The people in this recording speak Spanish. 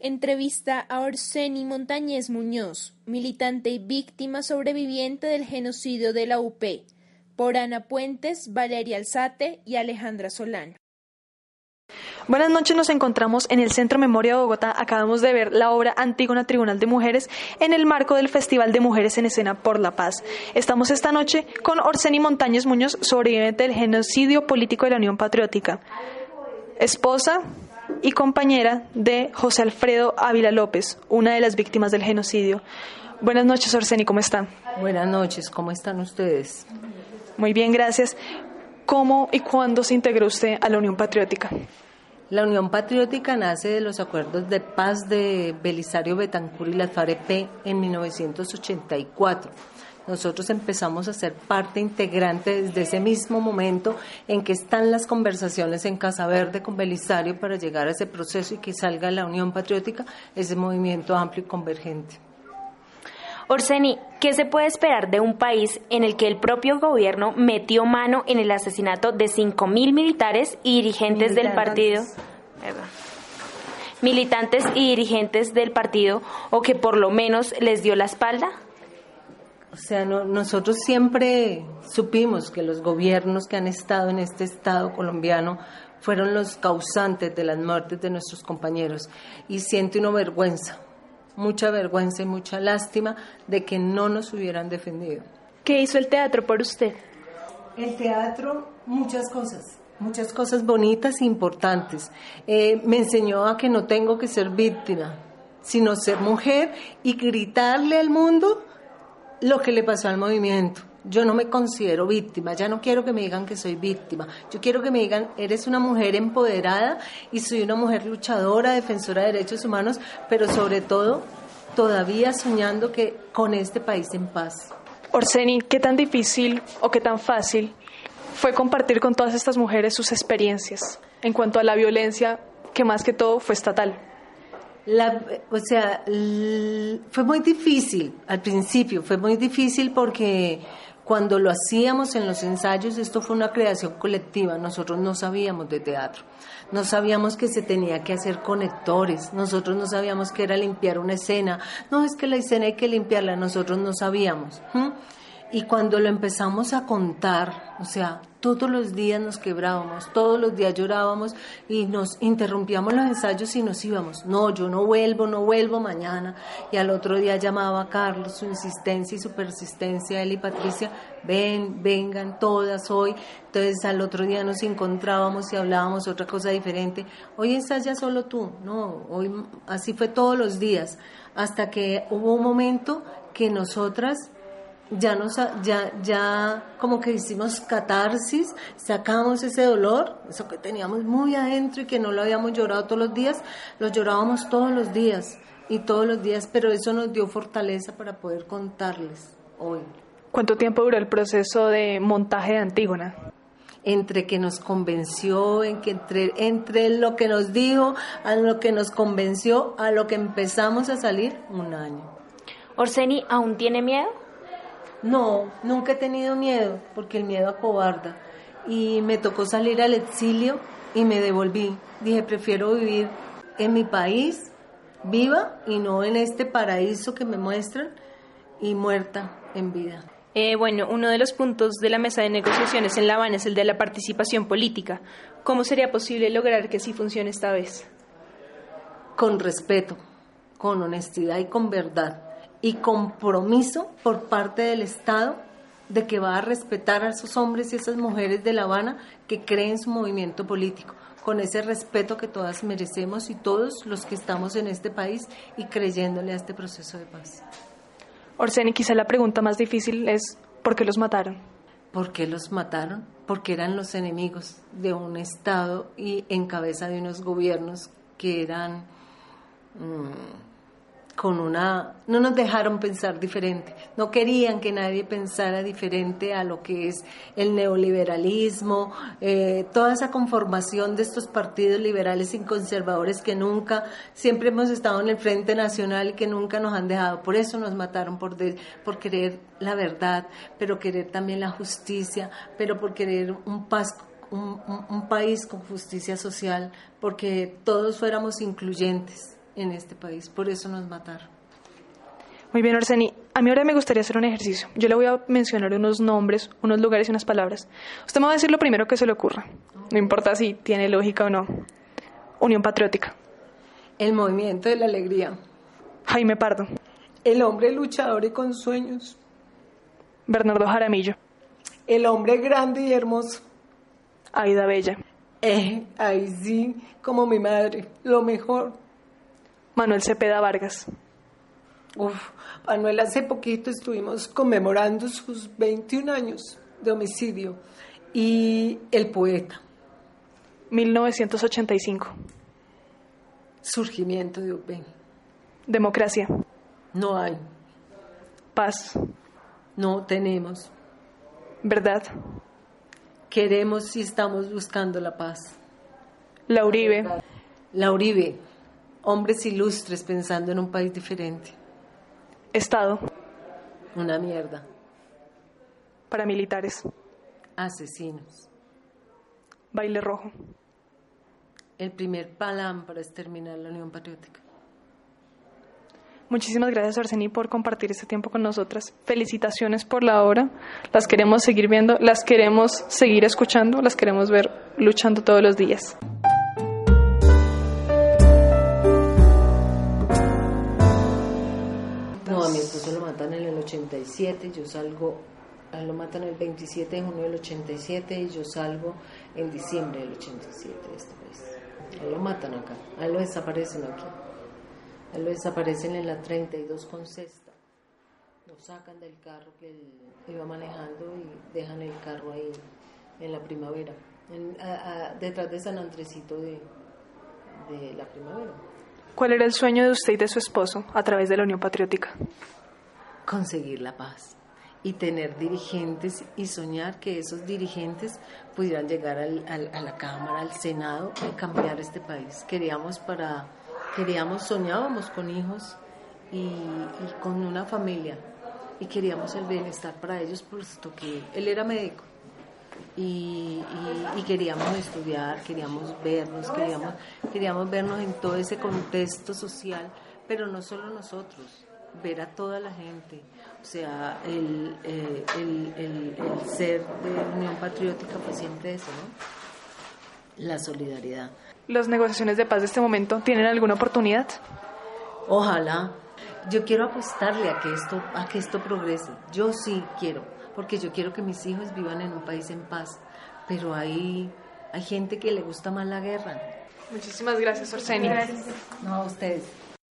Entrevista a Orseni Montañez Muñoz, militante y víctima sobreviviente del genocidio de la UP, por Ana Puentes, Valeria Alzate y Alejandra Solano. Buenas noches, nos encontramos en el Centro Memoria de Bogotá. Acabamos de ver la obra Antígona Tribunal de Mujeres en el marco del Festival de Mujeres en Escena por la Paz. Estamos esta noche con Orseni Montañez Muñoz, sobreviviente del genocidio político de la Unión Patriótica, esposa y compañera de José Alfredo Ávila López, una de las víctimas del genocidio. Buenas noches, Orseni, ¿cómo están? Buenas noches, ¿cómo están ustedes? Muy bien, gracias. ¿Cómo y cuándo se integró usted a la Unión Patriótica? La Unión Patriótica nace de los acuerdos de paz de Belisario Betancur y la FAREP en 1984. Nosotros empezamos a ser parte integrante desde ese mismo momento en que están las conversaciones en Casa Verde con Belisario para llegar a ese proceso y que salga la Unión Patriótica, ese movimiento amplio y convergente. Orseni, ¿qué se puede esperar de un país en el que el propio gobierno metió mano en el asesinato de 5.000 militares y dirigentes del partido? Militantes y dirigentes del partido, o que por lo menos les dio la espalda? O sea, nosotros siempre supimos que los gobiernos que han estado en este Estado colombiano fueron los causantes de las muertes de nuestros compañeros y siento una vergüenza mucha vergüenza y mucha lástima de que no nos hubieran defendido. ¿Qué hizo el teatro por usted? El teatro, muchas cosas, muchas cosas bonitas e importantes. Eh, me enseñó a que no tengo que ser víctima, sino ser mujer y gritarle al mundo lo que le pasó al movimiento. Yo no me considero víctima, ya no quiero que me digan que soy víctima. Yo quiero que me digan, eres una mujer empoderada y soy una mujer luchadora, defensora de derechos humanos, pero sobre todo todavía soñando que con este país en paz. Orseni, ¿qué tan difícil o qué tan fácil fue compartir con todas estas mujeres sus experiencias en cuanto a la violencia que más que todo fue estatal? La, o sea, fue muy difícil al principio, fue muy difícil porque cuando lo hacíamos en los ensayos, esto fue una creación colectiva, nosotros no sabíamos de teatro, no sabíamos que se tenía que hacer conectores, nosotros no sabíamos que era limpiar una escena, no es que la escena hay que limpiarla, nosotros no sabíamos. Y cuando lo empezamos a contar, o sea, todos los días nos quebrábamos, todos los días llorábamos y nos interrumpíamos los ensayos y nos íbamos. No, yo no vuelvo, no vuelvo mañana. Y al otro día llamaba a Carlos, su insistencia y su persistencia, él y Patricia, ven, vengan todas hoy. Entonces al otro día nos encontrábamos y hablábamos otra cosa diferente. Hoy estás ya solo tú, no, hoy así fue todos los días, hasta que hubo un momento que nosotras ya nos ya ya como que hicimos catarsis, sacamos ese dolor, eso que teníamos muy adentro y que no lo habíamos llorado todos los días, lo llorábamos todos los días y todos los días, pero eso nos dio fortaleza para poder contarles hoy. ¿Cuánto tiempo duró el proceso de montaje de Antígona? entre que nos convenció, en que entre, entre lo que nos dijo, a lo que nos convenció, a lo que empezamos a salir, un año. Orseni, ¿aún tiene miedo? No, nunca he tenido miedo, porque el miedo acobarda. Y me tocó salir al exilio y me devolví. Dije, prefiero vivir en mi país, viva, y no en este paraíso que me muestran, y muerta en vida. Eh, bueno, uno de los puntos de la mesa de negociaciones en La Habana es el de la participación política. ¿Cómo sería posible lograr que sí funcione esta vez? Con respeto, con honestidad y con verdad y compromiso por parte del Estado de que va a respetar a esos hombres y esas mujeres de La Habana que creen su movimiento político, con ese respeto que todas merecemos y todos los que estamos en este país y creyéndole a este proceso de paz. Orseni, quizá la pregunta más difícil es ¿por qué los mataron? ¿Por qué los mataron? Porque eran los enemigos de un Estado y en cabeza de unos gobiernos que eran... Mm, con una, no nos dejaron pensar diferente, no querían que nadie pensara diferente a lo que es el neoliberalismo, eh, toda esa conformación de estos partidos liberales y conservadores que nunca, siempre hemos estado en el Frente Nacional y que nunca nos han dejado, por eso nos mataron, por, por querer la verdad, pero querer también la justicia, pero por querer un paz un, un, país con justicia social, porque todos fuéramos incluyentes en este país, por eso nos mataron. Muy bien, Orseni. A mí ahora me gustaría hacer un ejercicio. Yo le voy a mencionar unos nombres, unos lugares y unas palabras. Usted me va a decir lo primero que se le ocurra. No importa si tiene lógica o no. Unión Patriótica. El movimiento de la alegría. Jaime Pardo. El hombre luchador y con sueños. Bernardo Jaramillo. El hombre grande y hermoso. Aida Bella. Eh, ahí sí, como mi madre, lo mejor. Manuel Cepeda Vargas. Uf, Manuel, hace poquito estuvimos conmemorando sus 21 años de homicidio. Y el poeta. 1985. Surgimiento de UP. Democracia. No hay. Paz. No tenemos. Verdad. Queremos si estamos buscando la paz. La Uribe. La Uribe. Hombres ilustres pensando en un país diferente. Estado. Una mierda. Paramilitares. Asesinos. Baile rojo. El primer palán para exterminar la Unión Patriótica. Muchísimas gracias, Arseni, por compartir este tiempo con nosotras. Felicitaciones por la obra. Las queremos seguir viendo, las queremos seguir escuchando, las queremos ver luchando todos los días. A mi esposo lo matan en el 87, yo salgo, lo matan el 27 de junio del 87 y yo salgo en diciembre del 87 de este país. A él lo matan acá, a él lo desaparecen aquí. A él lo desaparecen en la 32 con cesta. Lo sacan del carro que él iba manejando y dejan el carro ahí en la primavera, detrás de San Andresito de, de la primavera. ¿Cuál era el sueño de usted y de su esposo a través de la Unión Patriótica? conseguir la paz y tener dirigentes y soñar que esos dirigentes pudieran llegar al- al- a la Cámara, al Senado y cambiar este país. Queríamos para, queríamos, soñábamos con hijos y, y con una familia y queríamos el bienestar para ellos puesto que él era médico y, y- y queríamos estudiar, queríamos vernos, queríamos, queríamos vernos en todo ese contexto social, pero no solo nosotros, ver a toda la gente. O sea, el, eh, el, el- el ser de Unión Patriótica fue siempre eso, ¿no? La solidaridad. ¿Las negociaciones de paz de este momento tienen alguna oportunidad? Ojalá. Yo quiero apostarle a que esto, a que esto progrese. Yo sí quiero, porque yo quiero que mis hijos vivan en un país en paz. Pero hay, hay gente que le gusta más la guerra. Muchísimas gracias, Orseni. No a ustedes.